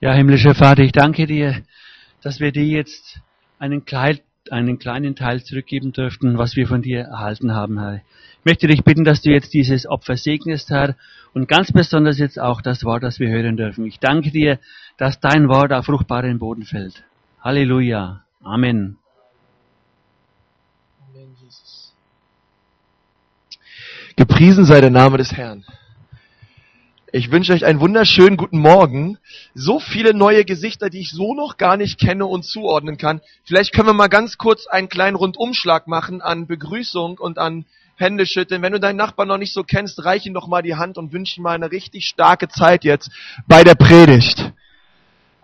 Ja, himmlischer Vater, ich danke dir, dass wir dir jetzt einen, klein, einen kleinen Teil zurückgeben dürften, was wir von dir erhalten haben, Herr. Ich möchte dich bitten, dass du jetzt dieses Opfer segnest, Herr, und ganz besonders jetzt auch das Wort, das wir hören dürfen. Ich danke dir, dass dein Wort auf fruchtbaren Boden fällt. Halleluja. Amen. Amen, Jesus. Gepriesen sei der Name des Herrn. Ich wünsche euch einen wunderschönen guten Morgen. So viele neue Gesichter, die ich so noch gar nicht kenne und zuordnen kann. Vielleicht können wir mal ganz kurz einen kleinen Rundumschlag machen an Begrüßung und an Händeschütteln. Wenn du deinen Nachbarn noch nicht so kennst, reich ihm doch mal die Hand und wünsche ihm mal eine richtig starke Zeit jetzt bei der Predigt.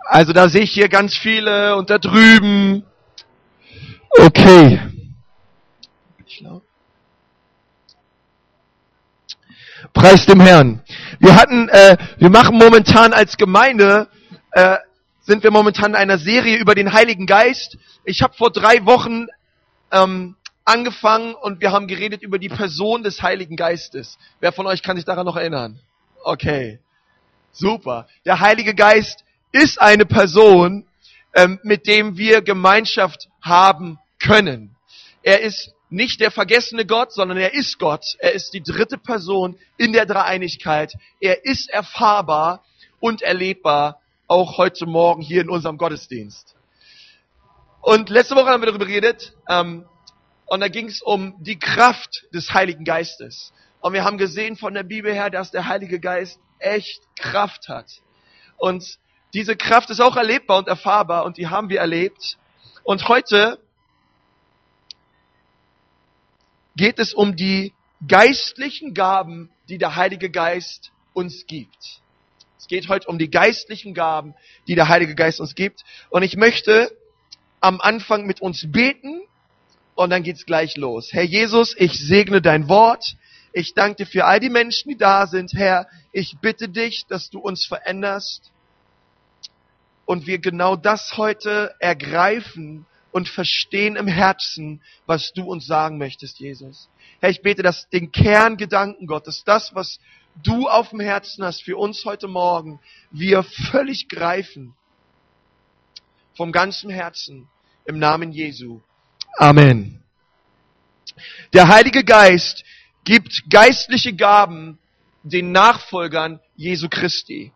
Also da sehe ich hier ganz viele und da drüben. Okay. Ich glaube. Preis dem Herrn. Wir hatten, äh, wir machen momentan als Gemeinde, äh, sind wir momentan in einer Serie über den Heiligen Geist. Ich habe vor drei Wochen ähm, angefangen und wir haben geredet über die Person des Heiligen Geistes. Wer von euch kann sich daran noch erinnern? Okay, super. Der Heilige Geist ist eine Person, ähm, mit dem wir Gemeinschaft haben können. Er ist nicht der vergessene Gott, sondern er ist Gott. Er ist die dritte Person in der Dreieinigkeit. Er ist erfahrbar und erlebbar, auch heute Morgen hier in unserem Gottesdienst. Und letzte Woche haben wir darüber geredet, ähm, und da ging es um die Kraft des Heiligen Geistes. Und wir haben gesehen von der Bibel her, dass der Heilige Geist echt Kraft hat. Und diese Kraft ist auch erlebbar und erfahrbar und die haben wir erlebt. Und heute geht es um die geistlichen Gaben, die der Heilige Geist uns gibt. Es geht heute um die geistlichen Gaben, die der Heilige Geist uns gibt. Und ich möchte am Anfang mit uns beten und dann geht's gleich los. Herr Jesus, ich segne dein Wort. Ich danke dir für all die Menschen, die da sind. Herr, ich bitte dich, dass du uns veränderst und wir genau das heute ergreifen und verstehen im Herzen, was du uns sagen möchtest, Jesus. Herr, ich bete, dass den Kerngedanken Gottes, das, was du auf dem Herzen hast für uns heute Morgen, wir völlig greifen. Vom ganzen Herzen. Im Namen Jesu. Amen. Der Heilige Geist gibt geistliche Gaben den Nachfolgern Jesu Christi.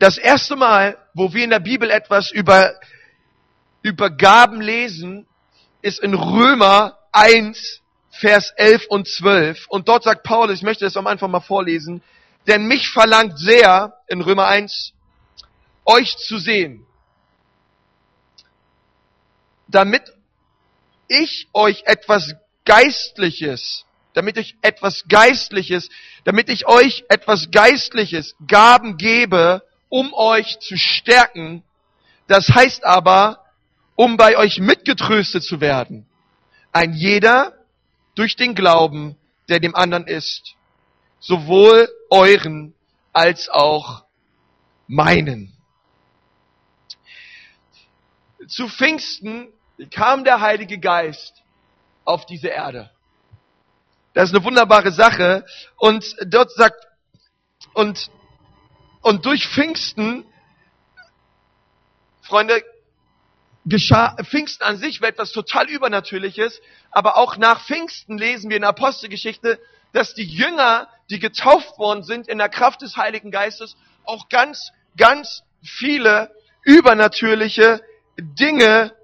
Das erste Mal, wo wir in der Bibel etwas über, über Gaben lesen, ist in Römer 1, Vers 11 und 12. Und dort sagt Paulus, ich möchte das am Anfang mal vorlesen, denn mich verlangt sehr, in Römer 1, euch zu sehen, damit ich euch etwas Geistliches, damit ich etwas Geistliches, damit ich euch etwas Geistliches, Gaben gebe, um euch zu stärken. Das heißt aber, um bei euch mitgetröstet zu werden. Ein jeder durch den Glauben, der dem anderen ist. Sowohl euren als auch meinen. Zu Pfingsten kam der Heilige Geist auf diese Erde. Das ist eine wunderbare Sache. Und dort sagt, und und durch Pfingsten, Freunde, geschah, Pfingsten an sich war etwas total Übernatürliches, aber auch nach Pfingsten lesen wir in der Apostelgeschichte, dass die Jünger, die getauft worden sind in der Kraft des Heiligen Geistes, auch ganz, ganz viele übernatürliche Dinge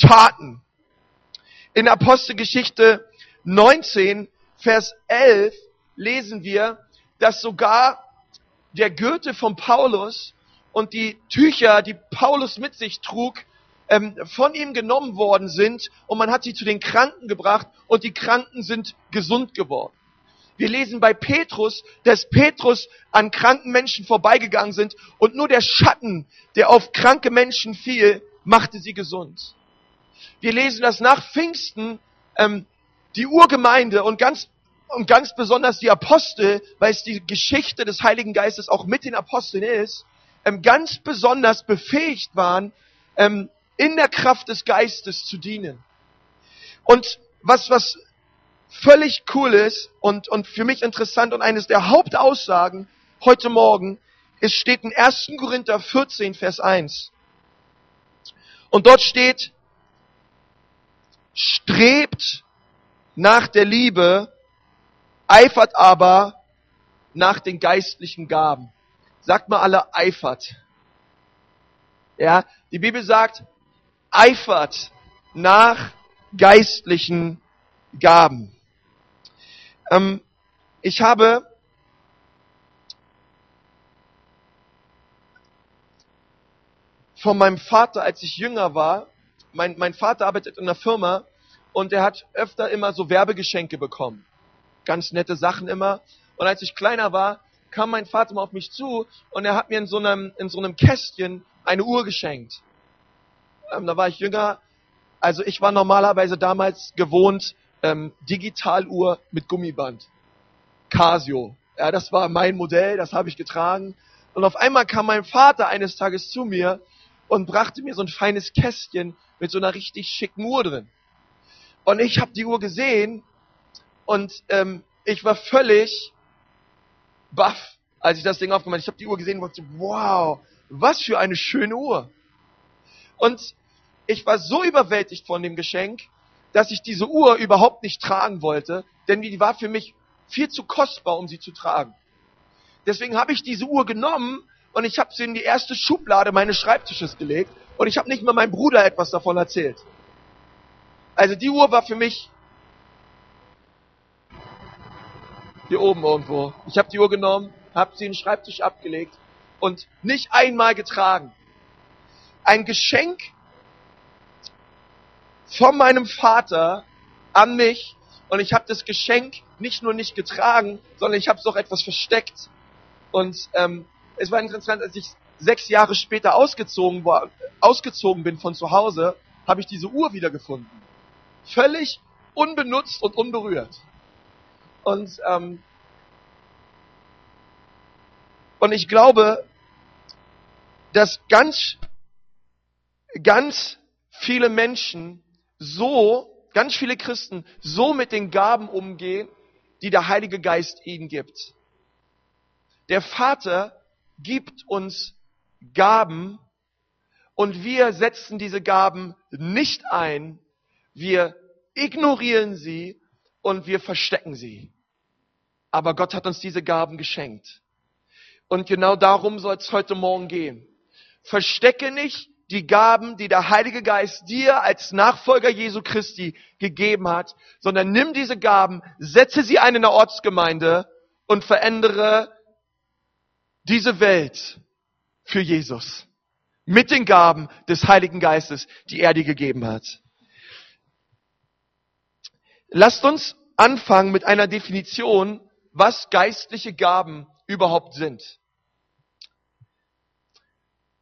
taten. In Apostelgeschichte 19, Vers 11 lesen wir, dass sogar der Gürtel von Paulus und die Tücher, die Paulus mit sich trug, ähm, von ihm genommen worden sind und man hat sie zu den Kranken gebracht und die Kranken sind gesund geworden. Wir lesen bei Petrus, dass Petrus an kranken Menschen vorbeigegangen sind und nur der Schatten, der auf kranke Menschen fiel, machte sie gesund. Wir lesen, dass nach Pfingsten ähm, die Urgemeinde und ganz und ganz besonders die Apostel, weil es die Geschichte des Heiligen Geistes auch mit den Aposteln ist, ähm, ganz besonders befähigt waren, ähm, in der Kraft des Geistes zu dienen. Und was, was völlig cool ist und, und für mich interessant und eines der Hauptaussagen heute Morgen, es steht in 1. Korinther 14, Vers 1. Und dort steht, strebt nach der Liebe, eifert aber nach den geistlichen Gaben. Sagt mal alle eifert. Ja, die Bibel sagt, eifert nach geistlichen Gaben. Ähm, ich habe von meinem Vater, als ich jünger war, mein, mein Vater arbeitet in einer Firma und er hat öfter immer so Werbegeschenke bekommen. Ganz nette Sachen immer. Und als ich kleiner war, kam mein Vater mal auf mich zu und er hat mir in so einem, in so einem Kästchen eine Uhr geschenkt. Ähm, da war ich jünger. Also ich war normalerweise damals gewohnt, ähm, Digitaluhr mit Gummiband. Casio. Ja, das war mein Modell, das habe ich getragen. Und auf einmal kam mein Vater eines Tages zu mir und brachte mir so ein feines Kästchen mit so einer richtig schicken Uhr drin. Und ich habe die Uhr gesehen und ähm, ich war völlig baff, als ich das Ding aufgemacht habe. Ich habe die Uhr gesehen und dachte, wow, was für eine schöne Uhr. Und ich war so überwältigt von dem Geschenk, dass ich diese Uhr überhaupt nicht tragen wollte, denn die war für mich viel zu kostbar, um sie zu tragen. Deswegen habe ich diese Uhr genommen und ich habe sie in die erste Schublade meines Schreibtisches gelegt und ich habe nicht mal meinem Bruder etwas davon erzählt. Also die Uhr war für mich hier oben irgendwo. Ich habe die Uhr genommen, habe sie in den Schreibtisch abgelegt und nicht einmal getragen. Ein Geschenk von meinem Vater an mich und ich habe das Geschenk nicht nur nicht getragen, sondern ich habe es auch etwas versteckt. Und ähm, es war interessant, als ich sechs Jahre später ausgezogen, war, ausgezogen bin von zu Hause, habe ich diese Uhr wiedergefunden. Völlig unbenutzt und unberührt. Und, ähm, und ich glaube, dass ganz, ganz viele Menschen so, ganz viele Christen so mit den Gaben umgehen, die der Heilige Geist ihnen gibt. Der Vater gibt uns Gaben und wir setzen diese Gaben nicht ein, wir ignorieren sie und wir verstecken sie. Aber Gott hat uns diese Gaben geschenkt. Und genau darum soll es heute Morgen gehen. Verstecke nicht die Gaben, die der Heilige Geist dir als Nachfolger Jesu Christi gegeben hat, sondern nimm diese Gaben, setze sie ein in der Ortsgemeinde und verändere diese Welt für Jesus. Mit den Gaben des Heiligen Geistes, die er dir gegeben hat. Lasst uns anfangen mit einer Definition, was geistliche Gaben überhaupt sind.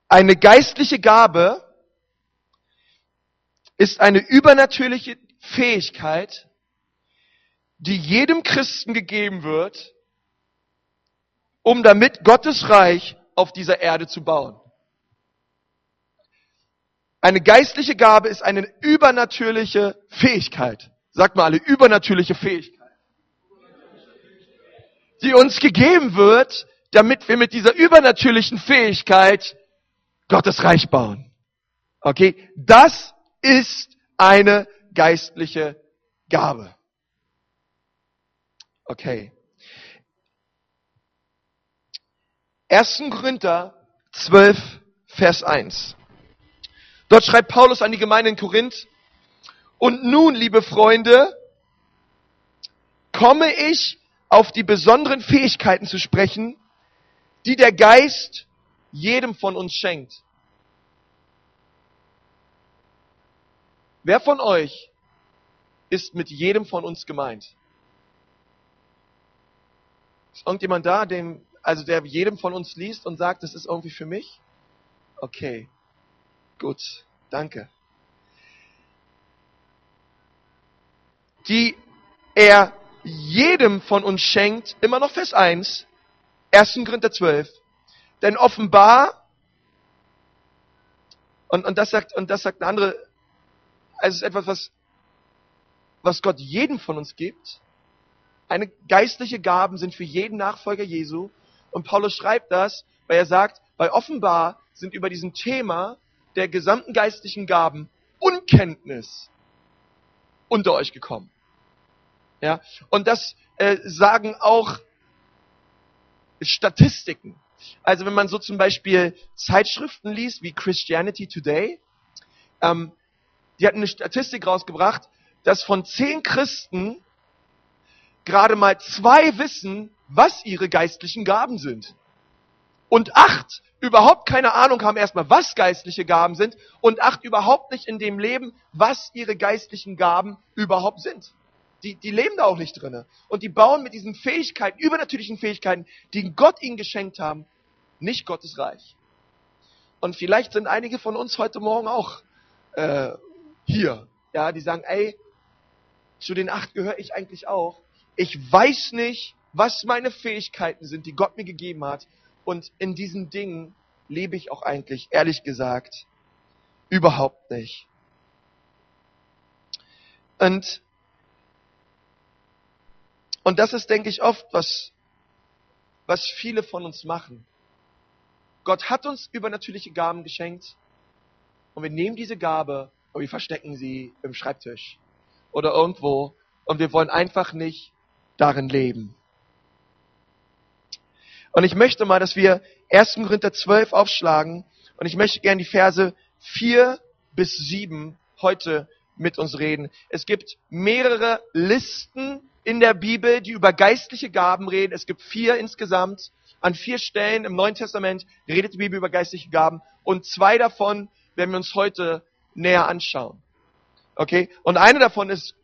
Eine geistliche Gabe ist eine übernatürliche Fähigkeit, die jedem Christen gegeben wird, um damit Gottes Reich auf dieser Erde zu bauen. Eine geistliche Gabe ist eine übernatürliche Fähigkeit. Sagt mal alle, übernatürliche Fähigkeit. Die uns gegeben wird, damit wir mit dieser übernatürlichen Fähigkeit Gottes Reich bauen. Okay? Das ist eine geistliche Gabe. Okay. 1. Korinther 12, Vers 1. Dort schreibt Paulus an die Gemeinde in Korinth, und nun, liebe Freunde, komme ich auf die besonderen Fähigkeiten zu sprechen, die der Geist jedem von uns schenkt. Wer von euch ist mit jedem von uns gemeint? Ist irgendjemand da, dem also der jedem von uns liest und sagt, das ist irgendwie für mich? Okay, gut, danke. Die er jedem von uns schenkt, immer noch Vers 1, 1. Korinther 12. Denn offenbar, und, und das sagt, und das sagt eine andere, also es ist etwas, was, was Gott jedem von uns gibt. Eine geistliche Gaben sind für jeden Nachfolger Jesu Und Paulus schreibt das, weil er sagt, bei offenbar sind über diesem Thema der gesamten geistlichen Gaben Unkenntnis unter euch gekommen. Ja, und das äh, sagen auch Statistiken. Also wenn man so zum Beispiel Zeitschriften liest wie Christianity Today, ähm, die hatten eine Statistik rausgebracht, dass von zehn Christen gerade mal zwei wissen, was ihre geistlichen Gaben sind. Und acht überhaupt keine Ahnung haben erstmal, was geistliche Gaben sind und acht überhaupt nicht in dem Leben, was ihre geistlichen Gaben überhaupt sind. Die, die leben da auch nicht drinne. Und die bauen mit diesen Fähigkeiten, übernatürlichen Fähigkeiten, die Gott ihnen geschenkt haben, nicht Gottes Reich. Und vielleicht sind einige von uns heute Morgen auch äh, hier, ja, die sagen, ey, zu den acht gehöre ich eigentlich auch. Ich weiß nicht, was meine Fähigkeiten sind, die Gott mir gegeben hat. Und in diesen Dingen lebe ich auch eigentlich, ehrlich gesagt, überhaupt nicht. Und, und das ist, denke ich, oft, was, was viele von uns machen. Gott hat uns übernatürliche Gaben geschenkt und wir nehmen diese Gabe und wir verstecken sie im Schreibtisch oder irgendwo und wir wollen einfach nicht darin leben. Und ich möchte mal, dass wir 1. Korinther 12 aufschlagen und ich möchte gerne die Verse 4 bis 7 heute mit uns reden. Es gibt mehrere Listen in der Bibel, die über geistliche Gaben reden. Es gibt vier insgesamt. An vier Stellen im Neuen Testament redet die Bibel über geistliche Gaben und zwei davon werden wir uns heute näher anschauen. Okay? Und eine davon ist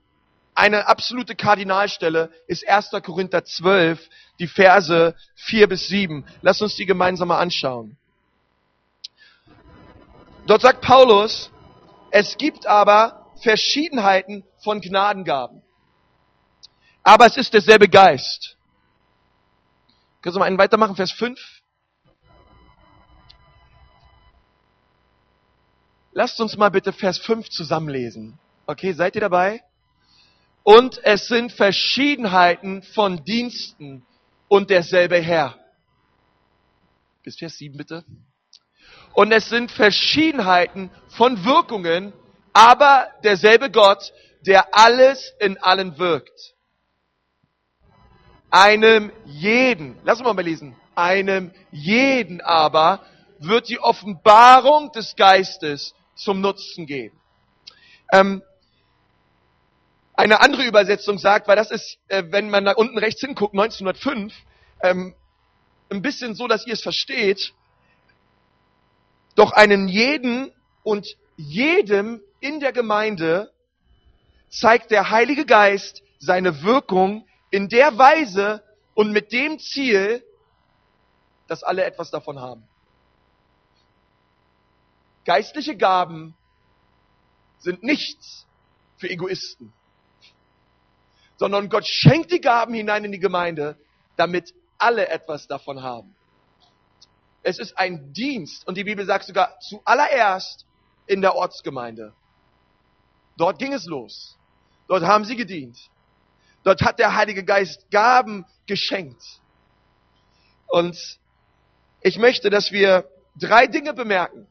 eine absolute Kardinalstelle ist 1. Korinther 12, die Verse 4 bis 7. Lass uns die gemeinsam mal anschauen. Dort sagt Paulus, es gibt aber Verschiedenheiten von Gnadengaben. Aber es ist derselbe Geist. Können Sie mal einen weitermachen, Vers 5? Lasst uns mal bitte Vers 5 zusammenlesen. Okay, seid ihr dabei? Und es sind Verschiedenheiten von Diensten und derselbe Herr. Bis Vers 7 bitte. Und es sind Verschiedenheiten von Wirkungen, aber derselbe Gott, der alles in allen wirkt. Einem jeden, lass uns mal lesen, einem jeden aber wird die Offenbarung des Geistes zum Nutzen geben. Ähm, eine andere Übersetzung sagt, weil das ist, äh, wenn man da unten rechts hinguckt, 1905, ähm, ein bisschen so, dass ihr es versteht, doch einen jeden und jedem in der Gemeinde zeigt der Heilige Geist seine Wirkung in der Weise und mit dem Ziel, dass alle etwas davon haben. Geistliche Gaben sind nichts für Egoisten sondern Gott schenkt die Gaben hinein in die Gemeinde, damit alle etwas davon haben. Es ist ein Dienst und die Bibel sagt sogar zuallererst in der Ortsgemeinde. Dort ging es los. Dort haben sie gedient. Dort hat der Heilige Geist Gaben geschenkt. Und ich möchte, dass wir drei Dinge bemerken.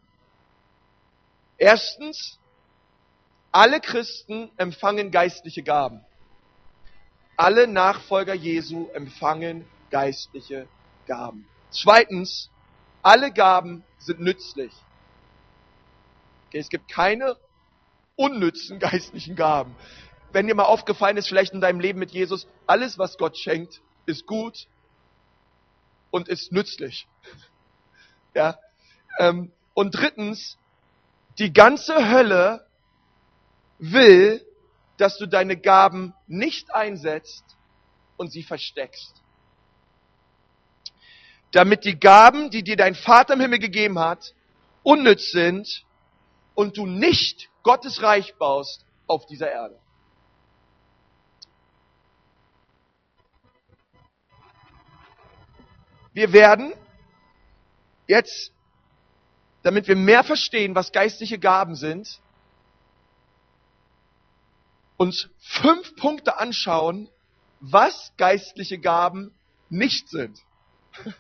Erstens, alle Christen empfangen geistliche Gaben. Alle Nachfolger Jesu empfangen geistliche Gaben. Zweitens, alle Gaben sind nützlich. Okay, es gibt keine unnützen geistlichen Gaben. Wenn dir mal aufgefallen ist, vielleicht in deinem Leben mit Jesus, alles, was Gott schenkt, ist gut und ist nützlich. Ja. Ähm, und drittens, die ganze Hölle will, dass du deine Gaben nicht einsetzt und sie versteckst. Damit die Gaben, die dir dein Vater im Himmel gegeben hat, unnütz sind und du nicht Gottes Reich baust auf dieser Erde. Wir werden jetzt, damit wir mehr verstehen, was geistliche Gaben sind, uns fünf Punkte anschauen, was geistliche Gaben nicht sind.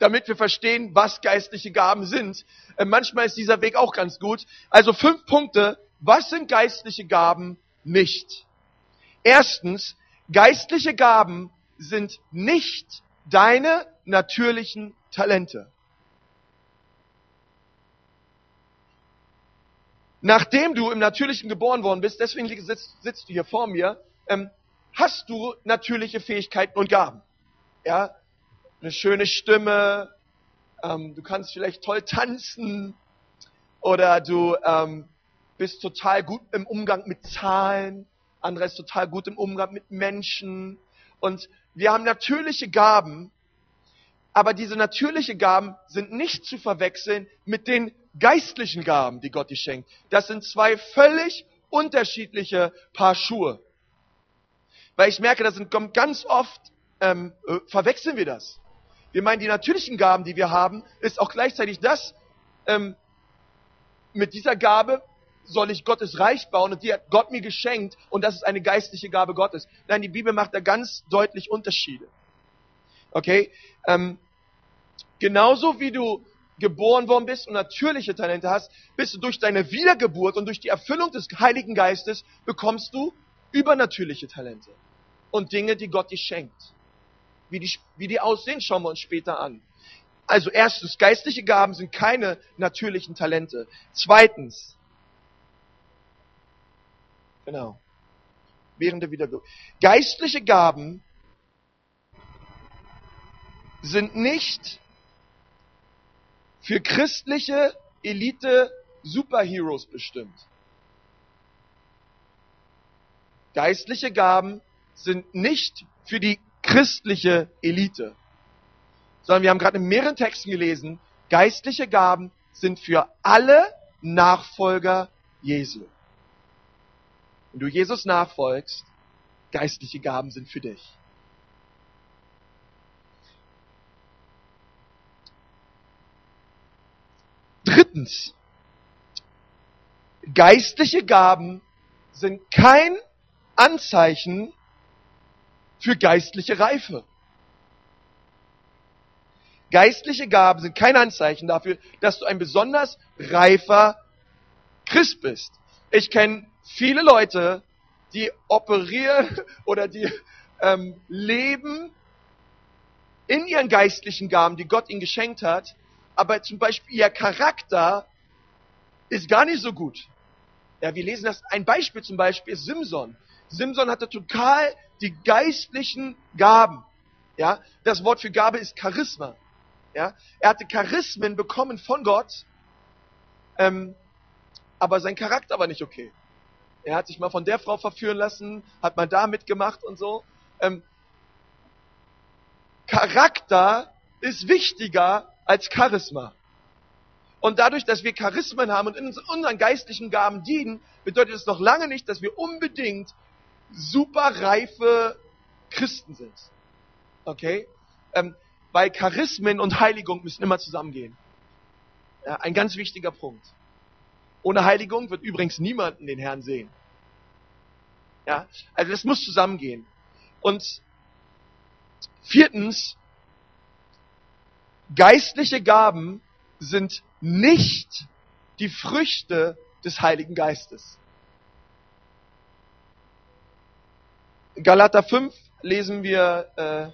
damit wir verstehen, was geistliche Gaben sind. Äh, manchmal ist dieser Weg auch ganz gut. Also fünf Punkte. Was sind geistliche Gaben nicht? Erstens, geistliche Gaben sind nicht deine natürlichen Talente. Nachdem du im Natürlichen geboren worden bist, deswegen sitzt, sitzt du hier vor mir, ähm, hast du natürliche Fähigkeiten und Gaben. Ja, eine schöne Stimme, ähm, du kannst vielleicht toll tanzen oder du ähm, bist total gut im Umgang mit Zahlen, andere ist total gut im Umgang mit Menschen und wir haben natürliche Gaben, aber diese natürlichen Gaben sind nicht zu verwechseln mit den geistlichen Gaben, die Gott dir schenkt. Das sind zwei völlig unterschiedliche Paar Schuhe. Weil ich merke, das sind ganz oft, ähm, äh, verwechseln wir das. Wir meinen, die natürlichen Gaben, die wir haben, ist auch gleichzeitig das, ähm, mit dieser Gabe soll ich Gottes Reich bauen und die hat Gott mir geschenkt und das ist eine geistliche Gabe Gottes. Nein, die Bibel macht da ganz deutlich Unterschiede. Okay? Ähm, genauso wie du geboren worden bist und natürliche Talente hast, bist du durch deine Wiedergeburt und durch die Erfüllung des Heiligen Geistes bekommst du übernatürliche Talente und Dinge, die Gott dir schenkt. Wie die, wie die aussehen, schauen wir uns später an. Also erstens, geistliche Gaben sind keine natürlichen Talente. Zweitens, genau, während der Wiedergeburt. Geistliche Gaben sind nicht für christliche Elite Superheroes bestimmt. Geistliche Gaben sind nicht für die christliche Elite, sondern wir haben gerade in mehreren Texten gelesen, geistliche Gaben sind für alle Nachfolger Jesu. Wenn du Jesus nachfolgst, geistliche Gaben sind für dich. Drittens, geistliche Gaben sind kein Anzeichen für geistliche Reife. Geistliche Gaben sind kein Anzeichen dafür, dass du ein besonders reifer Christ bist. Ich kenne viele Leute, die operieren oder die ähm, leben in ihren geistlichen Gaben, die Gott ihnen geschenkt hat, aber zum Beispiel ihr Charakter ist gar nicht so gut. Ja, wir lesen das, ein Beispiel zum Beispiel ist Simson. Simson hatte total die geistlichen Gaben. Ja, das Wort für Gabe ist Charisma. Ja, er hatte Charismen bekommen von Gott, ähm, aber sein Charakter war nicht okay. Er hat sich mal von der Frau verführen lassen, hat mal da mitgemacht und so. Ähm, Charakter ist wichtiger als Charisma. Und dadurch, dass wir Charismen haben und in unseren geistlichen Gaben dienen, bedeutet es noch lange nicht, dass wir unbedingt super reife Christen sind. Okay? Ähm, weil Charismen und Heiligung müssen immer zusammengehen. Ja, ein ganz wichtiger Punkt. Ohne Heiligung wird übrigens niemanden den Herrn sehen. Ja, also das muss zusammengehen. Und viertens, geistliche Gaben sind nicht die Früchte des Heiligen Geistes. Galater 5 lesen wir äh,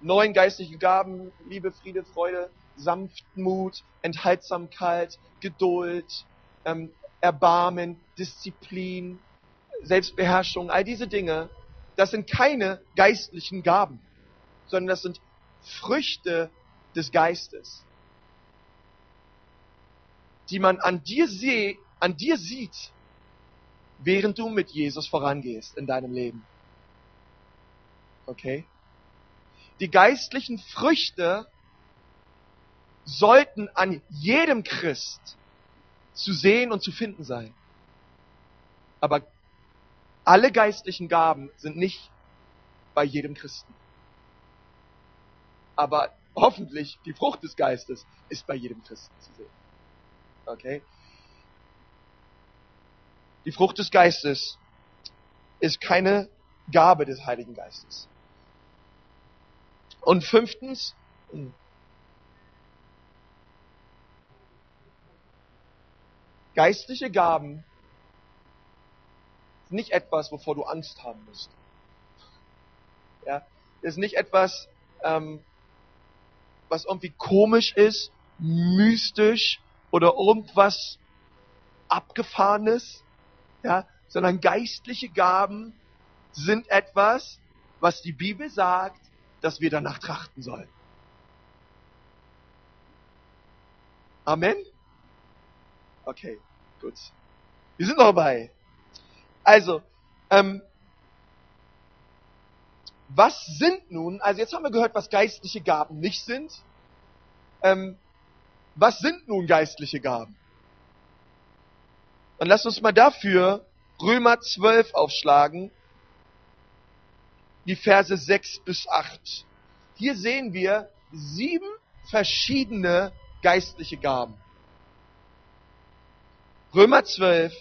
neun geistliche Gaben, Liebe, Friede, Freude, Sanftmut, Enthaltsamkeit, Geduld, ähm, Erbarmen, Disziplin, Selbstbeherrschung, all diese Dinge, das sind keine geistlichen Gaben, sondern das sind Früchte des Geistes, die man an dir, seh, an dir sieht, während du mit Jesus vorangehst in deinem Leben. Okay? Die geistlichen Früchte sollten an jedem Christ zu sehen und zu finden sein. Aber alle geistlichen Gaben sind nicht bei jedem Christen. Aber hoffentlich die Frucht des Geistes ist bei jedem Christen zu sehen. Okay? Die Frucht des Geistes ist keine Gabe des Heiligen Geistes. Und fünftens, geistliche Gaben sind nicht etwas, wovor du Angst haben musst. Ja, ist nicht etwas, ähm, was irgendwie komisch ist, mystisch oder irgendwas abgefahrenes, ja, sondern geistliche Gaben sind etwas, was die Bibel sagt, dass wir danach trachten sollen. Amen? Okay, gut. Wir sind noch dabei. Also, ähm, was sind nun, also jetzt haben wir gehört, was geistliche Gaben nicht sind. Ähm, was sind nun geistliche Gaben? Und lasst uns mal dafür Römer 12 aufschlagen, die Verse 6 bis 8. Hier sehen wir sieben verschiedene geistliche Gaben. Römer 12,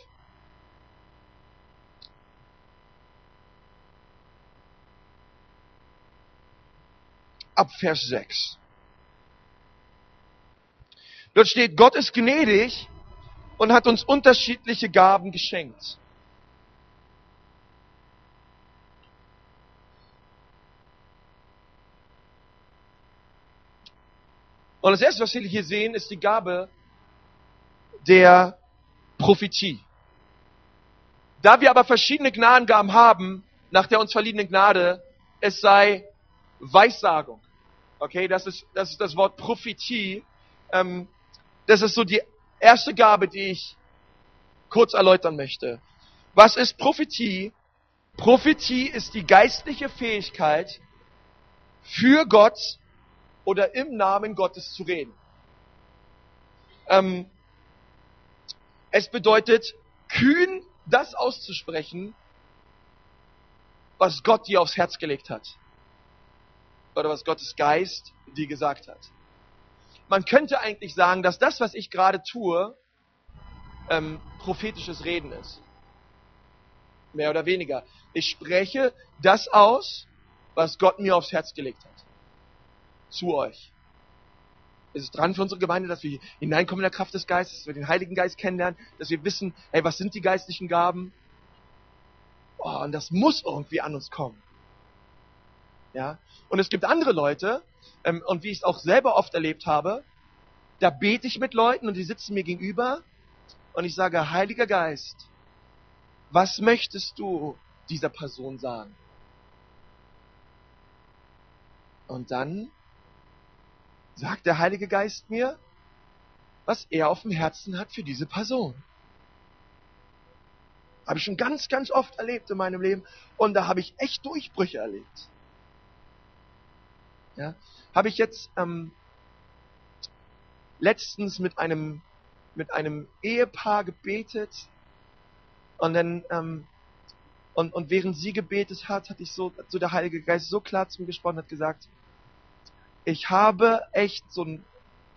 ab Vers 6. Dort steht, Gott ist gnädig und hat uns unterschiedliche Gaben geschenkt. Und das erste, was wir hier sehen, ist die Gabe der Prophetie. Da wir aber verschiedene Gnadengaben haben, nach der uns verliehenen Gnade, es sei Weissagung. Okay, das ist das, ist das Wort Prophetie. Ähm, das ist so die erste Gabe, die ich kurz erläutern möchte. Was ist Prophetie? Prophetie ist die geistliche Fähigkeit, für Gott oder im Namen Gottes zu reden. Ähm, es bedeutet, kühn das auszusprechen, was Gott dir aufs Herz gelegt hat. Oder was Gottes Geist dir gesagt hat. Man könnte eigentlich sagen, dass das, was ich gerade tue, ähm, prophetisches Reden ist. Mehr oder weniger. Ich spreche das aus, was Gott mir aufs Herz gelegt hat zu euch. Es ist dran für unsere Gemeinde, dass wir hineinkommen in der Kraft des Geistes, dass wir den Heiligen Geist kennenlernen, dass wir wissen, hey, was sind die geistlichen Gaben? Oh, und das muss irgendwie an uns kommen. Ja? Und es gibt andere Leute, ähm, und wie ich es auch selber oft erlebt habe, da bete ich mit Leuten und die sitzen mir gegenüber und ich sage, Heiliger Geist, was möchtest du dieser Person sagen? Und dann sagt der Heilige Geist mir, was er auf dem Herzen hat für diese Person. Habe ich schon ganz, ganz oft erlebt in meinem Leben und da habe ich echt Durchbrüche erlebt. Ja, habe ich jetzt ähm, letztens mit einem mit einem Ehepaar gebetet und dann ähm, und, und während sie gebetet hat, hatte ich so, so der Heilige Geist so klar zu mir gesprochen, hat gesagt, ich habe echt so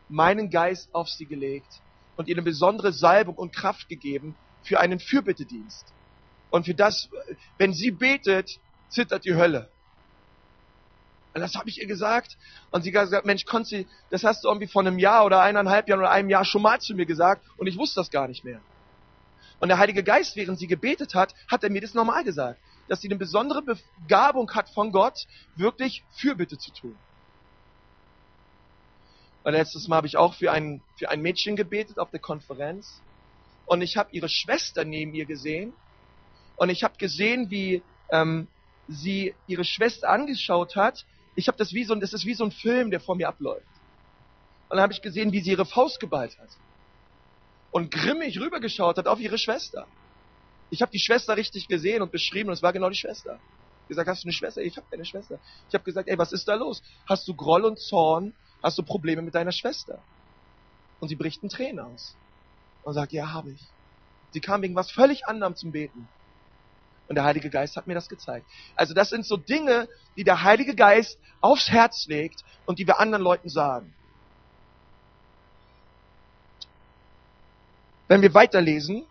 meinen Geist auf sie gelegt und ihr eine besondere Salbung und Kraft gegeben für einen Fürbittedienst. Und für das, wenn sie betet, zittert die Hölle. Und das habe ich ihr gesagt. Und sie hat gesagt, Mensch, Konzi, das hast du irgendwie vor einem Jahr oder eineinhalb Jahren oder einem Jahr schon mal zu mir gesagt und ich wusste das gar nicht mehr. Und der Heilige Geist, während sie gebetet hat, hat er mir das nochmal gesagt, dass sie eine besondere Begabung hat von Gott, wirklich Fürbitte zu tun. Weil letztes Mal habe ich auch für ein, für ein Mädchen gebetet auf der Konferenz. Und ich habe ihre Schwester neben ihr gesehen. Und ich habe gesehen, wie ähm, sie ihre Schwester angeschaut hat. Ich habe das wie so, das ist wie so ein Film, der vor mir abläuft. Und dann habe ich gesehen, wie sie ihre Faust geballt hat. Und grimmig rübergeschaut hat auf ihre Schwester. Ich habe die Schwester richtig gesehen und beschrieben und es war genau die Schwester. Ich gesagt, hast du eine Schwester? Ich habe keine Schwester. Ich habe gesagt, ey, was ist da los? Hast du Groll und Zorn Hast du Probleme mit deiner Schwester? Und sie bricht in Tränen aus. Und sagt, ja, habe ich. Sie kam wegen was völlig anderem zum Beten. Und der Heilige Geist hat mir das gezeigt. Also das sind so Dinge, die der Heilige Geist aufs Herz legt und die wir anderen Leuten sagen. Wenn wir weiterlesen,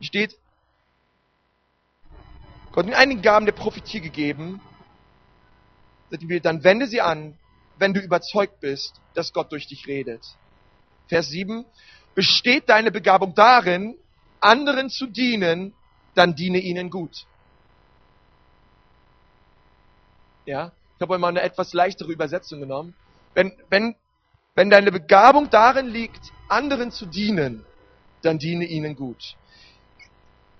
steht, Gott hat einigen Gaben der Prophetie gegeben, dann wende sie an wenn du überzeugt bist, dass Gott durch dich redet. Vers 7. besteht deine Begabung darin, anderen zu dienen, dann diene ihnen gut. Ja, ich habe mal eine etwas leichtere Übersetzung genommen. Wenn, wenn, wenn deine Begabung darin liegt, anderen zu dienen, dann diene ihnen gut.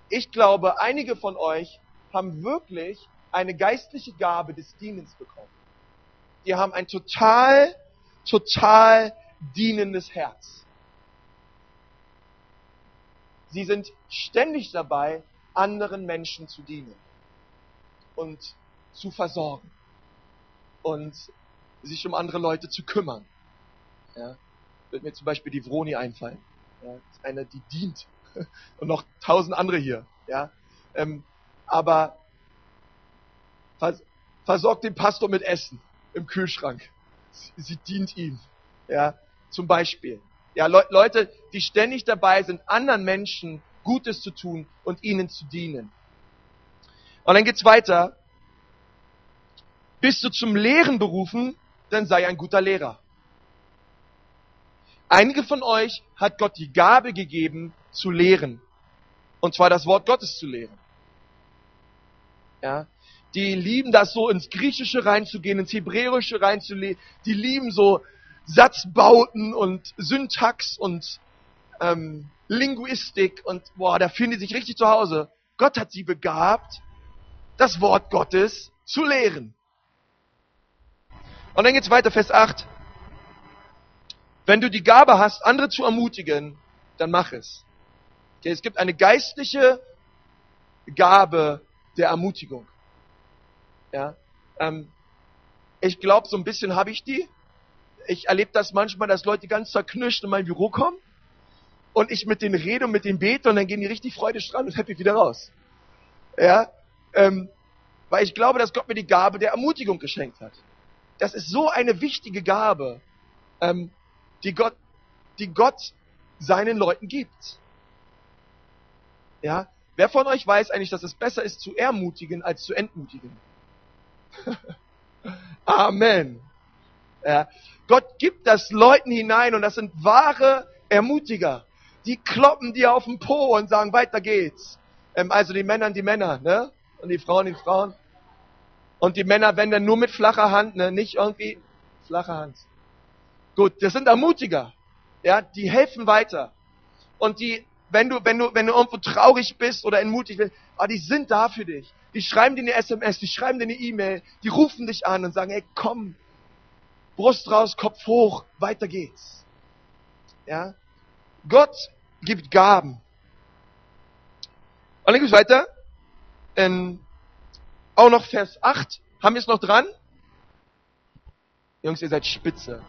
Ich glaube, einige von euch haben wirklich eine geistliche Gabe des Dienens bekommen. Die haben ein total, total dienendes Herz. Sie sind ständig dabei, anderen Menschen zu dienen und zu versorgen und sich um andere Leute zu kümmern. Ja, wird mir zum Beispiel die Vroni einfallen. Ja, eine, die dient. Und noch tausend andere hier. Ja, ähm, aber vers versorgt den Pastor mit Essen im Kühlschrank. Sie, sie dient ihm. Ja, zum Beispiel. Ja, Le Leute, die ständig dabei sind, anderen Menschen Gutes zu tun und ihnen zu dienen. Und dann geht's weiter. Bist du zum Lehren berufen, dann sei ein guter Lehrer. Einige von euch hat Gott die Gabe gegeben, zu lehren. Und zwar das Wort Gottes zu lehren. Ja. Die lieben das so ins Griechische reinzugehen, ins Hebräische reinzulegen. Die lieben so Satzbauten und Syntax und ähm, Linguistik und boah, da fühlen die sich richtig zu Hause. Gott hat sie begabt, das Wort Gottes zu lehren. Und dann geht's weiter, Vers 8. Wenn du die Gabe hast, andere zu ermutigen, dann mach es. Okay, es gibt eine geistliche Gabe der Ermutigung. Ja, ähm, ich glaube, so ein bisschen habe ich die. Ich erlebe das manchmal, dass Leute ganz zerknirscht in mein Büro kommen und ich mit denen rede und mit denen bete und dann gehen die richtig freudestrahlend und happy wieder raus. Ja, ähm, weil ich glaube, dass Gott mir die Gabe der Ermutigung geschenkt hat. Das ist so eine wichtige Gabe, ähm, die, Gott, die Gott seinen Leuten gibt. Ja? Wer von euch weiß eigentlich, dass es besser ist, zu ermutigen als zu entmutigen? Amen. Ja. Gott gibt das Leuten hinein und das sind wahre Ermutiger. Die kloppen dir auf den Po und sagen, weiter geht's. Ähm, also die Männer die Männer, ne? Und die Frauen die Frauen. Und die Männer, wenn dann nur mit flacher Hand, ne? Nicht irgendwie flache Hand. Gut, das sind Ermutiger. Ja, die helfen weiter. Und die, wenn du, wenn du, wenn du irgendwo traurig bist oder entmutigt bist, ah, die sind da für dich. Die schreiben dir eine SMS, die schreiben dir eine E-Mail, die rufen dich an und sagen, ey, komm, Brust raus, Kopf hoch, weiter geht's. Ja? Gott gibt Gaben. Und dann geht's weiter. In auch noch Vers 8. Haben wir es noch dran? Jungs, ihr seid spitze.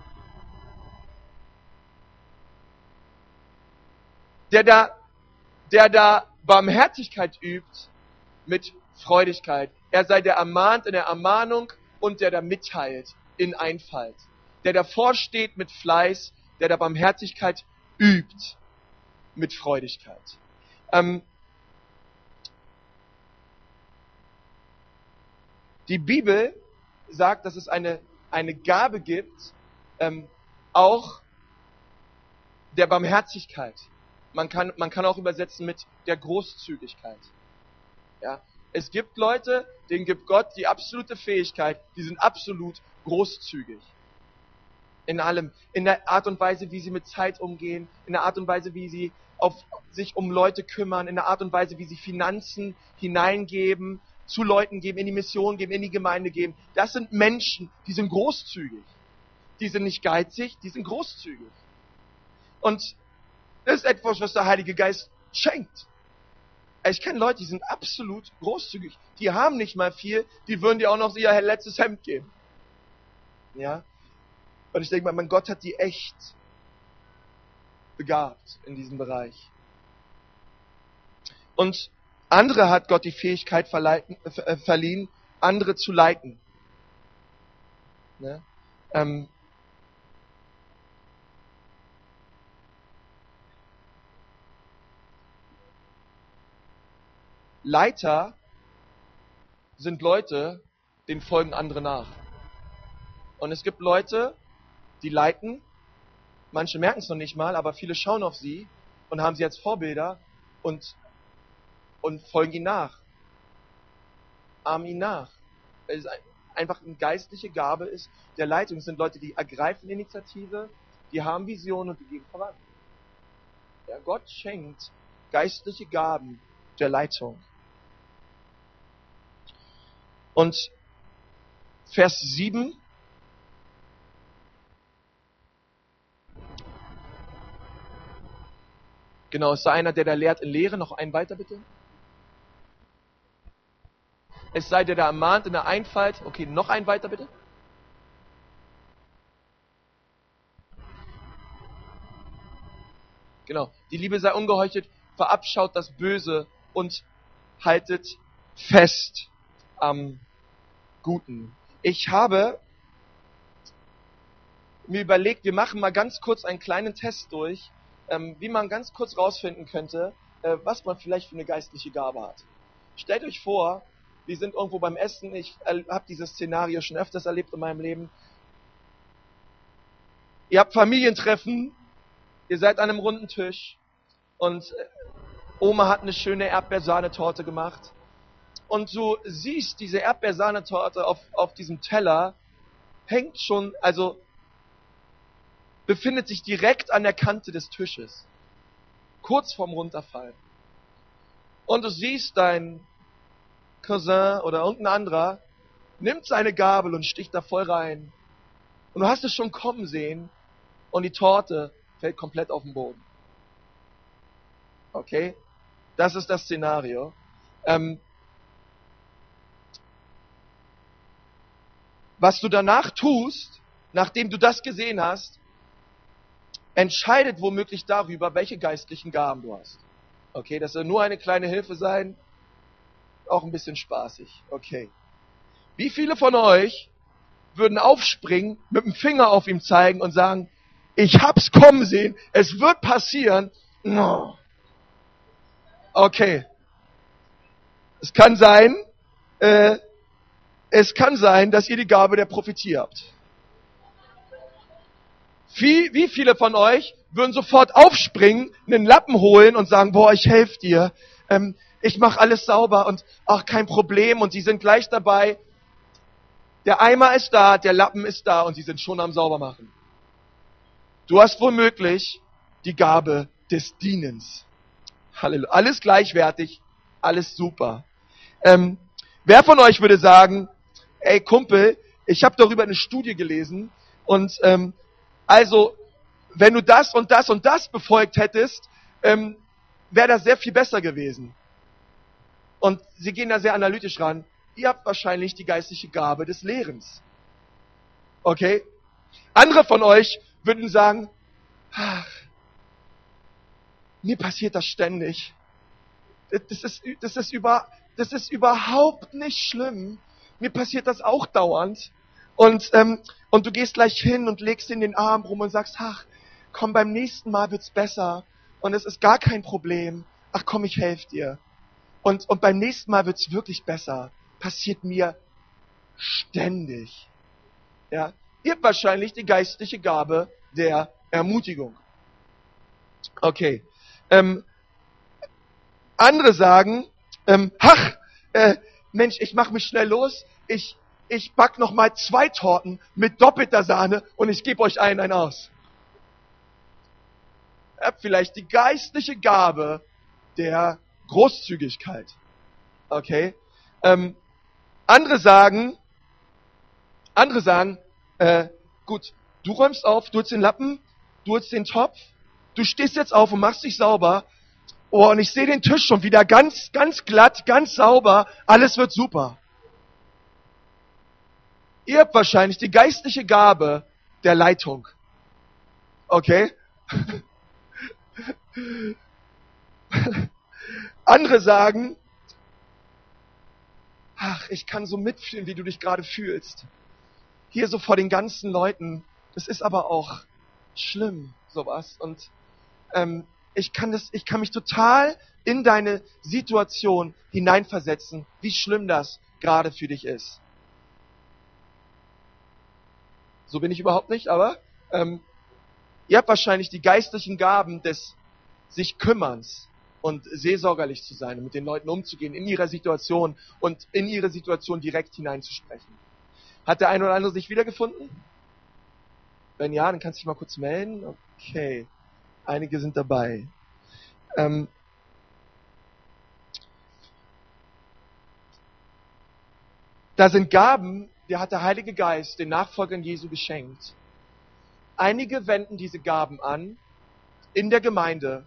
Der da, der da Barmherzigkeit übt mit Freudigkeit. Er sei der ermahnt in der Ermahnung und der da mitteilt in Einfalt. Der davor steht mit Fleiß, der da Barmherzigkeit übt mit Freudigkeit. Ähm, Die Bibel sagt, dass es eine, eine Gabe gibt, ähm, auch der Barmherzigkeit. Man kann, man kann auch übersetzen mit der Großzügigkeit. Ja? Es gibt Leute, denen gibt Gott die absolute Fähigkeit, die sind absolut großzügig. In allem. In der Art und Weise, wie sie mit Zeit umgehen, in der Art und Weise, wie sie auf sich um Leute kümmern, in der Art und Weise, wie sie Finanzen hineingeben, zu Leuten geben, in die Mission geben, in die Gemeinde geben. Das sind Menschen, die sind großzügig. Die sind nicht geizig, die sind großzügig. Und das ist etwas, was der Heilige Geist schenkt. Ich kenne Leute, die sind absolut großzügig. Die haben nicht mal viel, die würden dir auch noch ihr letztes Hemd geben. Ja? Und ich denke mal, mein Gott hat die echt begabt in diesem Bereich. Und andere hat Gott die Fähigkeit äh, verliehen, andere zu leiten. Ne? Ähm, Leiter sind Leute, denen folgen andere nach. Und es gibt Leute, die leiten Manche merken es noch nicht mal, aber viele schauen auf sie und haben sie als Vorbilder und, und folgen ihnen nach. Ahmen ihnen nach. Weil es einfach eine geistliche Gabe ist der Leitung. Es sind Leute, die ergreifen Initiative, die haben Visionen und die gehen voran. Ja, Gott schenkt geistliche Gaben der Leitung. Und Vers 7 Genau, es sei einer, der da lehrt in Lehre. Noch einen weiter bitte. Es sei der, der ermahnt in der Einfalt. Okay, noch einen weiter bitte. Genau. Die Liebe sei ungeheuchelt, verabschaut das Böse und haltet fest am Guten. Ich habe mir überlegt, wir machen mal ganz kurz einen kleinen Test durch, ähm, wie man ganz kurz rausfinden könnte, äh, was man vielleicht für eine geistliche Gabe hat. Stellt euch vor, wir sind irgendwo beim Essen, ich habe dieses Szenario schon öfters erlebt in meinem Leben. Ihr habt Familientreffen, ihr seid an einem runden Tisch und äh, Oma hat eine schöne Erdbeersahnetorte gemacht. Und du siehst diese Erdbeersahnetorte auf, auf diesem Teller, hängt schon, also befindet sich direkt an der Kante des Tisches. Kurz vorm Runterfallen. Und du siehst dein Cousin oder irgendein anderer, nimmt seine Gabel und sticht da voll rein. Und du hast es schon kommen sehen und die Torte fällt komplett auf den Boden. Okay? Das ist das Szenario. Ähm, was du danach tust, nachdem du das gesehen hast, entscheidet womöglich darüber, welche geistlichen Gaben du hast. Okay, das soll nur eine kleine Hilfe sein, auch ein bisschen spaßig. Okay. Wie viele von euch würden aufspringen, mit dem Finger auf ihm zeigen und sagen, ich hab's kommen sehen, es wird passieren. Okay. Es kann sein, äh, es kann sein, dass ihr die Gabe der Prophetie habt. Wie, wie viele von euch würden sofort aufspringen, einen Lappen holen und sagen, boah, ich helfe dir, ähm, ich mache alles sauber und ach, kein Problem und sie sind gleich dabei. Der Eimer ist da, der Lappen ist da und sie sind schon am Saubermachen. Du hast womöglich die Gabe des Dienens. Halleluja. Alles gleichwertig, alles super. Ähm, wer von euch würde sagen, ey Kumpel, ich habe darüber eine Studie gelesen und ähm, also, wenn du das und das und das befolgt hättest, ähm, wäre das sehr viel besser gewesen. Und sie gehen da sehr analytisch ran. Ihr habt wahrscheinlich die geistliche Gabe des Lehrens. Okay? Andere von euch würden sagen, ach, mir passiert das ständig. Das ist, das ist, über, das ist überhaupt nicht schlimm. Mir passiert das auch dauernd. Und, ähm, und du gehst gleich hin und legst in den Arm rum und sagst, ach, komm, beim nächsten Mal wird's besser. Und es ist gar kein Problem. Ach komm, ich helfe dir. Und, und beim nächsten Mal wird's wirklich besser. Passiert mir ständig. Ja, ihr habt wahrscheinlich die geistliche Gabe der Ermutigung. Okay. Ähm, andere sagen, ähm, ach, äh, Mensch, ich mach mich schnell los. Ich, ich back noch mal zwei Torten mit doppelter Sahne und ich gebe euch allen einen aus. Ihr habt vielleicht die geistliche Gabe der Großzügigkeit. Okay? Ähm, andere sagen, andere sagen, äh, gut, du räumst auf, du holst den Lappen, du holst den Topf, du stehst jetzt auf und machst dich sauber. Oh, und ich sehe den Tisch schon wieder ganz, ganz glatt, ganz sauber. Alles wird super. Ihr habt wahrscheinlich die geistliche Gabe der Leitung. Okay? Andere sagen, ach, ich kann so mitfühlen, wie du dich gerade fühlst. Hier so vor den ganzen Leuten. Das ist aber auch schlimm, sowas. Und ähm, ich kann das, ich kann mich total in deine Situation hineinversetzen, wie schlimm das gerade für dich ist. So bin ich überhaupt nicht, aber ähm, Ihr habt wahrscheinlich die geistlichen Gaben des sich Kümmerns und seelsorgerlich zu sein und mit den Leuten umzugehen in ihrer Situation und in ihre Situation direkt hineinzusprechen. Hat der eine oder andere sich wiedergefunden? Wenn ja, dann kannst du dich mal kurz melden. Okay, einige sind dabei. Ähm, da sind Gaben, die hat der Heilige Geist den Nachfolgern Jesu geschenkt. Einige wenden diese Gaben an in der Gemeinde,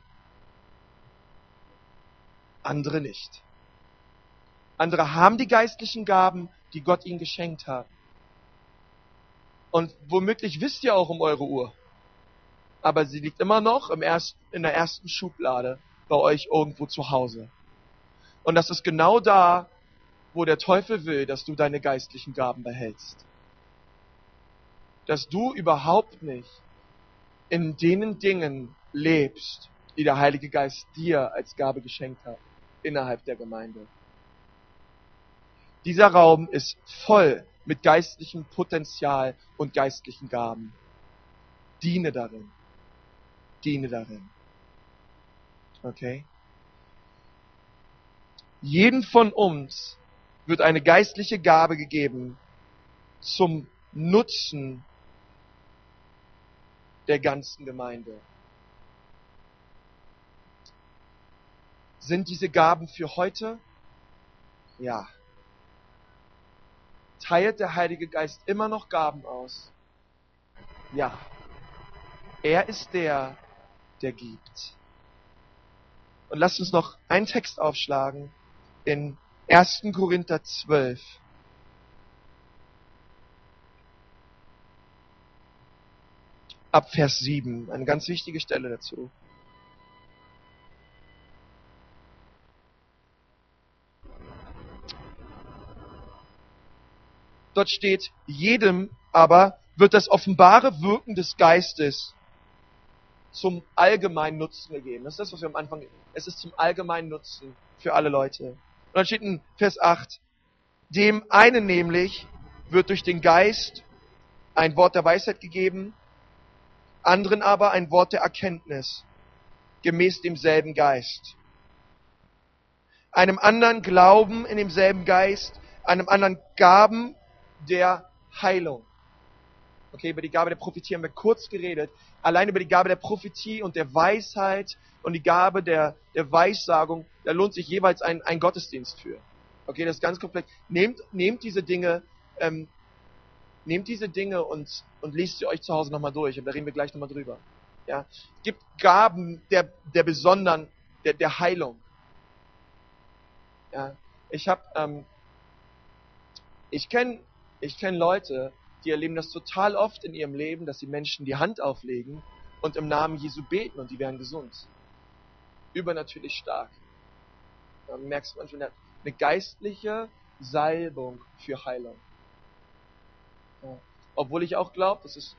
andere nicht. Andere haben die geistlichen Gaben, die Gott ihnen geschenkt hat. Und womöglich wisst ihr auch um eure Uhr. Aber sie liegt immer noch im ersten, in der ersten Schublade bei euch irgendwo zu Hause. Und das ist genau da, wo der Teufel will, dass du deine geistlichen Gaben behältst. Dass du überhaupt nicht in denen Dingen lebst, die der Heilige Geist dir als Gabe geschenkt hat, innerhalb der Gemeinde. Dieser Raum ist voll mit geistlichem Potenzial und geistlichen Gaben. Diene darin. Diene darin. Okay? Jeden von uns wird eine geistliche Gabe gegeben zum Nutzen der ganzen Gemeinde. Sind diese Gaben für heute? Ja. Teilt der Heilige Geist immer noch Gaben aus? Ja. Er ist der, der gibt. Und lasst uns noch einen Text aufschlagen in 1. Korinther 12. Ab Vers 7, eine ganz wichtige Stelle dazu. Dort steht, jedem aber wird das offenbare Wirken des Geistes zum allgemeinen Nutzen gegeben. Das ist das, was wir am Anfang, es ist zum allgemeinen Nutzen für alle Leute. Dann steht in Vers 8, dem einen nämlich wird durch den Geist ein Wort der Weisheit gegeben, anderen aber ein Wort der Erkenntnis, gemäß demselben Geist. Einem anderen Glauben in demselben Geist, einem anderen Gaben der Heilung. Okay, über die Gabe der Prophetie haben wir kurz geredet. Allein über die Gabe der Prophetie und der Weisheit und die Gabe der, der Weissagung, da lohnt sich jeweils ein, ein Gottesdienst für. Okay, das ist ganz komplex. Nehmt, nehmt diese Dinge, ähm, nehmt diese Dinge und, und lest sie euch zu Hause nochmal durch. Und da reden wir gleich nochmal drüber. Ja, es gibt Gaben der, der besonderen, der, der Heilung. Ja, ich habe, ähm, ich kenne ich kenne Leute, die erleben das total oft in ihrem Leben, dass sie Menschen die Hand auflegen und im Namen Jesu beten und die werden gesund. Übernatürlich stark. Dann merkst du manchmal eine geistliche Salbung für Heilung. Ja. Obwohl ich auch glaube, dass es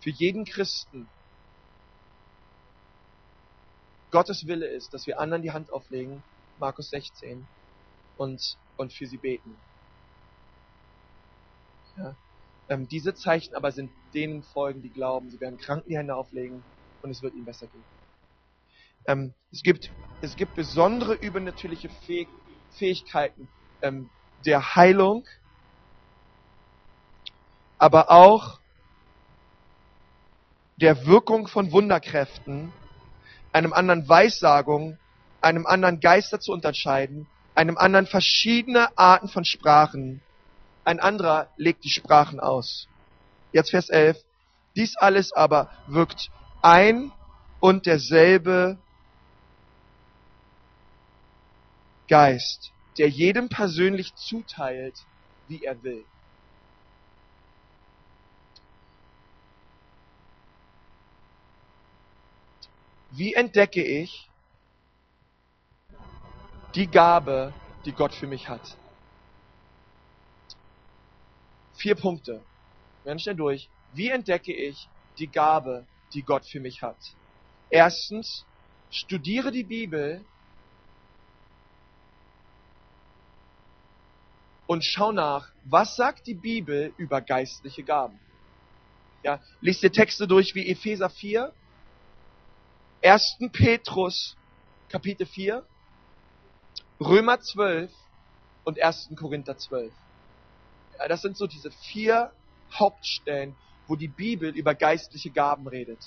für jeden Christen Gottes Wille ist, dass wir anderen die Hand auflegen, Markus 16, und, und für sie beten. Ja. Ähm, diese Zeichen aber sind denen folgen, die glauben. Sie werden Kranken die Hände auflegen und es wird ihnen besser gehen. Ähm, es, gibt, es gibt besondere übernatürliche Fäh Fähigkeiten ähm, der Heilung, aber auch der Wirkung von Wunderkräften, einem anderen Weissagung, einem anderen Geister zu unterscheiden, einem anderen verschiedene Arten von Sprachen, ein anderer legt die Sprachen aus. Jetzt Vers 11. Dies alles aber wirkt ein und derselbe Geist, der jedem persönlich zuteilt, wie er will. Wie entdecke ich die Gabe, die Gott für mich hat? Vier Punkte. Wir schnell durch. Wie entdecke ich die Gabe, die Gott für mich hat? Erstens, studiere die Bibel und schau nach, was sagt die Bibel über geistliche Gaben? Ja, lies dir Texte durch wie Epheser 4, 1. Petrus Kapitel 4, Römer 12 und 1. Korinther 12. Ja, das sind so diese vier Hauptstellen, wo die Bibel über geistliche Gaben redet.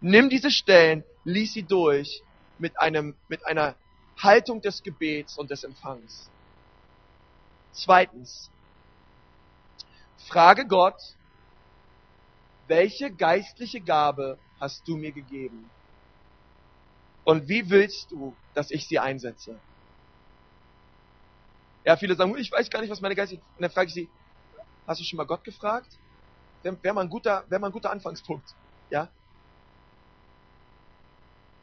Nimm diese Stellen, lies sie durch mit einem, mit einer Haltung des Gebets und des Empfangs. Zweitens, frage Gott, welche geistliche Gabe hast du mir gegeben? Und wie willst du, dass ich sie einsetze? Ja, viele sagen, ich weiß gar nicht, was meine geistliche, und dann frage ich sie, hast du schon mal Gott gefragt? Wäre wär mal ein guter, wäre mal ein guter Anfangspunkt. Ja?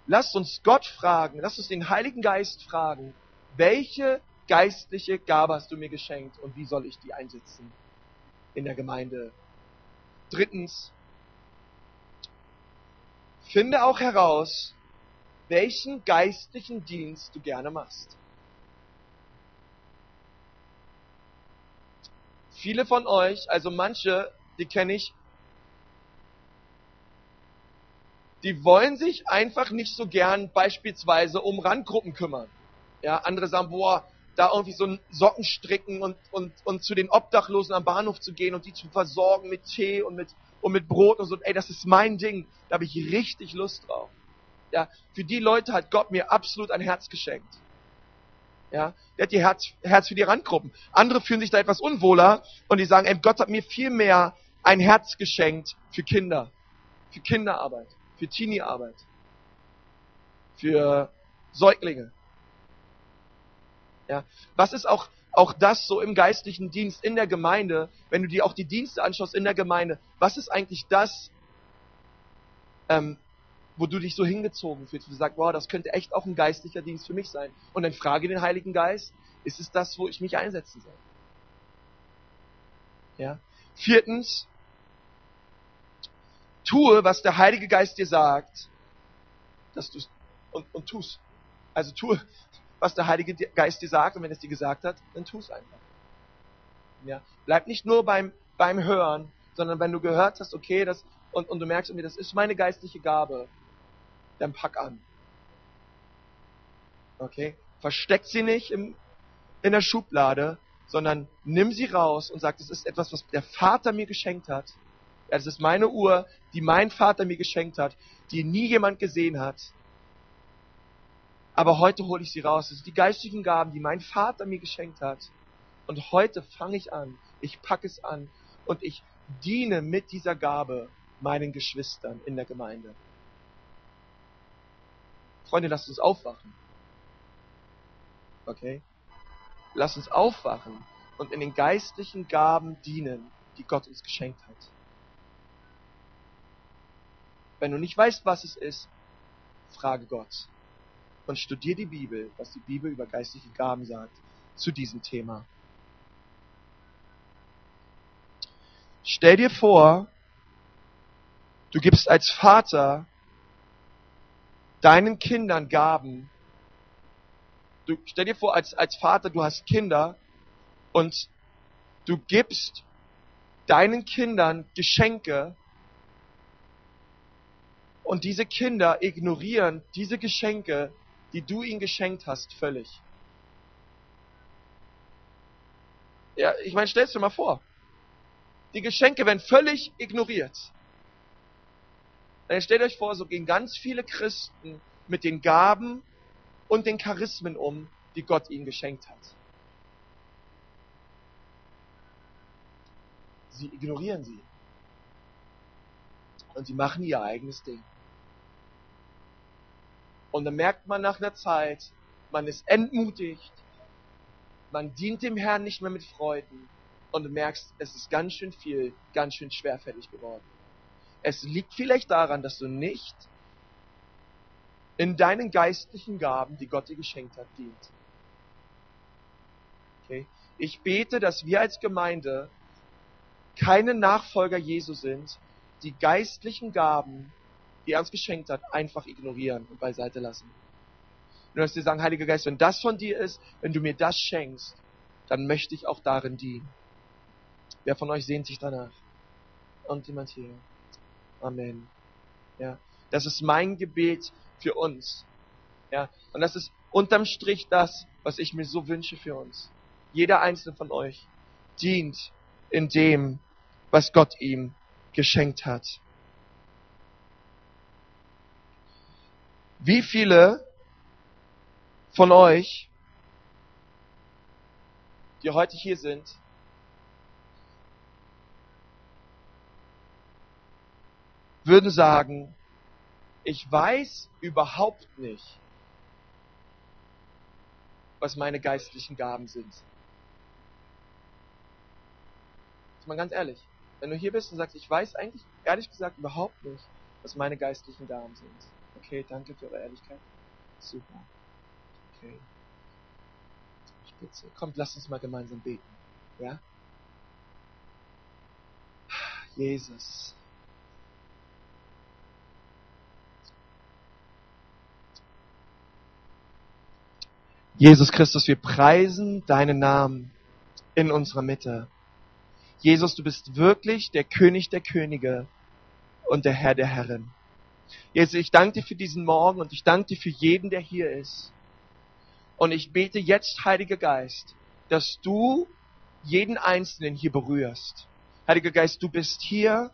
Lasst uns Gott fragen, lasst uns den Heiligen Geist fragen, welche geistliche Gabe hast du mir geschenkt und wie soll ich die einsetzen in der Gemeinde? Drittens, finde auch heraus, welchen geistlichen Dienst du gerne machst. Viele von euch, also manche, die kenne ich, die wollen sich einfach nicht so gern beispielsweise um Randgruppen kümmern. Ja, andere sagen, boah, da irgendwie so einen Socken stricken und, und, und zu den Obdachlosen am Bahnhof zu gehen und die zu versorgen mit Tee und mit, und mit Brot und so. Ey, das ist mein Ding. Da habe ich richtig Lust drauf. Ja, für die Leute hat Gott mir absolut ein Herz geschenkt. Ja, der hat ihr Herz, Herz für die Randgruppen. Andere fühlen sich da etwas unwohler und die sagen, ey, Gott hat mir viel mehr ein Herz geschenkt für Kinder, für Kinderarbeit für Teenie-Arbeit, für Säuglinge. Ja, was ist auch, auch das so im geistlichen Dienst in der Gemeinde, wenn du dir auch die Dienste anschaust in der Gemeinde, was ist eigentlich das, ähm, wo du dich so hingezogen fühlst, wo du sagst, wow, das könnte echt auch ein geistlicher Dienst für mich sein. Und dann frage den Heiligen Geist, ist es das, wo ich mich einsetzen soll? Ja. Viertens, tue, was der Heilige Geist dir sagt, dass du und, und tust. Also tue, was der Heilige Geist dir sagt, und wenn es dir gesagt hat, dann tu es einfach. Ja, bleib nicht nur beim beim Hören, sondern wenn du gehört hast, okay, das und, und du merkst, okay, das ist meine geistliche Gabe, dann pack an. Okay, versteck sie nicht im, in der Schublade, sondern nimm sie raus und sag, das ist etwas, was der Vater mir geschenkt hat ja, das ist meine Uhr, die mein Vater mir geschenkt hat, die nie jemand gesehen hat. Aber heute hole ich sie raus. Das sind die geistigen Gaben, die mein Vater mir geschenkt hat. Und heute fange ich an, ich packe es an und ich diene mit dieser Gabe meinen Geschwistern in der Gemeinde. Freunde, lasst uns aufwachen. Okay? Lasst uns aufwachen und in den geistlichen Gaben dienen, die Gott uns geschenkt hat. Wenn du nicht weißt, was es ist, frage Gott und studier die Bibel, was die Bibel über geistliche Gaben sagt zu diesem Thema. Stell dir vor, du gibst als Vater deinen Kindern Gaben. Du stell dir vor, als, als Vater, du hast Kinder und du gibst deinen Kindern Geschenke, und diese Kinder ignorieren diese Geschenke, die du ihnen geschenkt hast, völlig. Ja, ich meine, stell's dir mal vor. Die Geschenke werden völlig ignoriert. Dann stellt euch vor, so gehen ganz viele Christen mit den Gaben und den Charismen um, die Gott ihnen geschenkt hat. Sie ignorieren sie. Und sie machen ihr eigenes Ding. Und dann merkt man nach einer Zeit, man ist entmutigt, man dient dem Herrn nicht mehr mit Freuden und du merkst, es ist ganz schön viel, ganz schön schwerfällig geworden. Es liegt vielleicht daran, dass du nicht in deinen geistlichen Gaben, die Gott dir geschenkt hat, dient. Okay? Ich bete, dass wir als Gemeinde keine Nachfolger Jesu sind, die geistlichen Gaben die er uns geschenkt hat, einfach ignorieren und beiseite lassen. Und dass wir sagen, Heiliger Geist, wenn das von dir ist, wenn du mir das schenkst, dann möchte ich auch darin dienen. Wer von euch sehnt sich danach? Und jemand hier. Amen. Ja. Das ist mein Gebet für uns. Ja. Und das ist unterm Strich das, was ich mir so wünsche für uns. Jeder einzelne von euch dient in dem, was Gott ihm geschenkt hat. Wie viele von euch, die heute hier sind, würden sagen, ich weiß überhaupt nicht, was meine geistlichen Gaben sind. Ist mal ganz ehrlich. Wenn du hier bist und sagst, ich weiß eigentlich ehrlich gesagt überhaupt nicht, was meine geistlichen Gaben sind. Okay, danke für eure Ehrlichkeit. Super. Okay. Spitze. Kommt, lasst uns mal gemeinsam beten. Ja? Jesus. Jesus Christus, wir preisen deinen Namen in unserer Mitte. Jesus, du bist wirklich der König der Könige und der Herr der Herren. Jesus, ich danke dir für diesen Morgen und ich danke dir für jeden, der hier ist. Und ich bete jetzt, Heiliger Geist, dass du jeden Einzelnen hier berührst. Heiliger Geist, du bist hier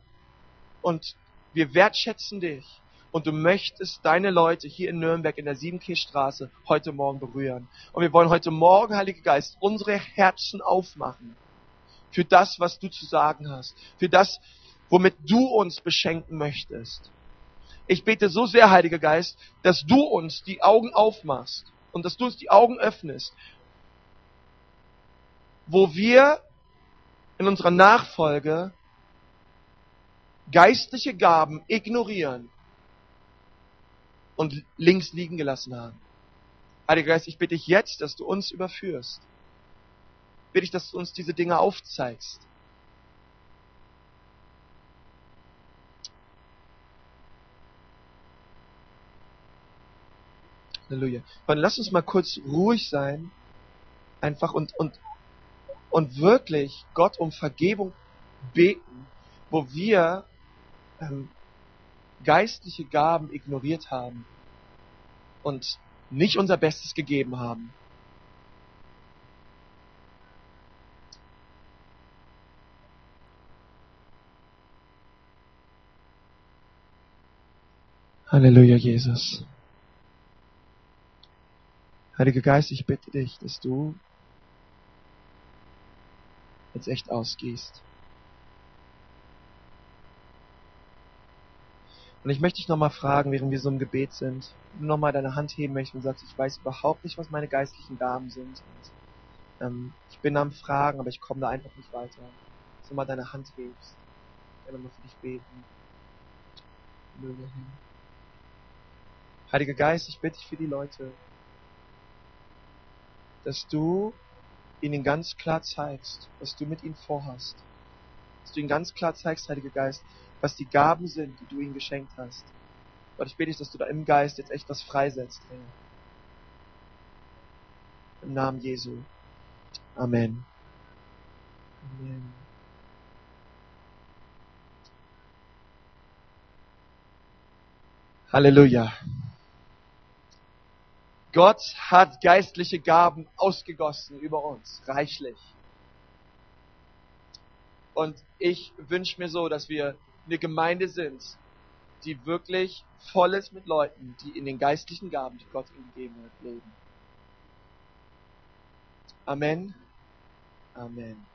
und wir wertschätzen dich und du möchtest deine Leute hier in Nürnberg in der Siebenkirchstraße heute Morgen berühren. Und wir wollen heute Morgen, Heiliger Geist, unsere Herzen aufmachen für das, was du zu sagen hast, für das, womit du uns beschenken möchtest. Ich bete so sehr, Heiliger Geist, dass du uns die Augen aufmachst und dass du uns die Augen öffnest, wo wir in unserer Nachfolge geistliche Gaben ignorieren und links liegen gelassen haben. Heiliger Geist, ich bitte dich jetzt, dass du uns überführst. Bitte ich, dass du uns diese Dinge aufzeigst. Halleluja. Und lass uns mal kurz ruhig sein, einfach und, und, und wirklich Gott um Vergebung beten, wo wir ähm, geistliche Gaben ignoriert haben und nicht unser Bestes gegeben haben. Halleluja, Jesus. Heiliger Geist, ich bitte dich, dass du jetzt echt ausgehst. Und ich möchte dich nochmal fragen, während wir so im Gebet sind, wenn du nochmal deine Hand heben möchtest und sagst, ich weiß überhaupt nicht, was meine geistlichen Gaben sind. Und, ähm, ich bin am Fragen, aber ich komme da einfach nicht weiter. Dass du mal deine Hand hebst. Ich werde nochmal für dich beten. Möge hin. Heiliger Geist, ich bitte dich für die Leute, dass du ihnen ganz klar zeigst, was du mit ihnen vorhast. Dass du ihnen ganz klar zeigst, Heiliger Geist, was die Gaben sind, die du ihnen geschenkt hast. Gott, ich bete dich, dass du da im Geist jetzt echt was freisetzt, Herr. Im Namen Jesu. Amen. Amen. Halleluja. Gott hat geistliche Gaben ausgegossen über uns, reichlich. Und ich wünsche mir so, dass wir eine Gemeinde sind, die wirklich voll ist mit Leuten, die in den geistlichen Gaben, die Gott ihnen gegeben hat, leben. Amen. Amen.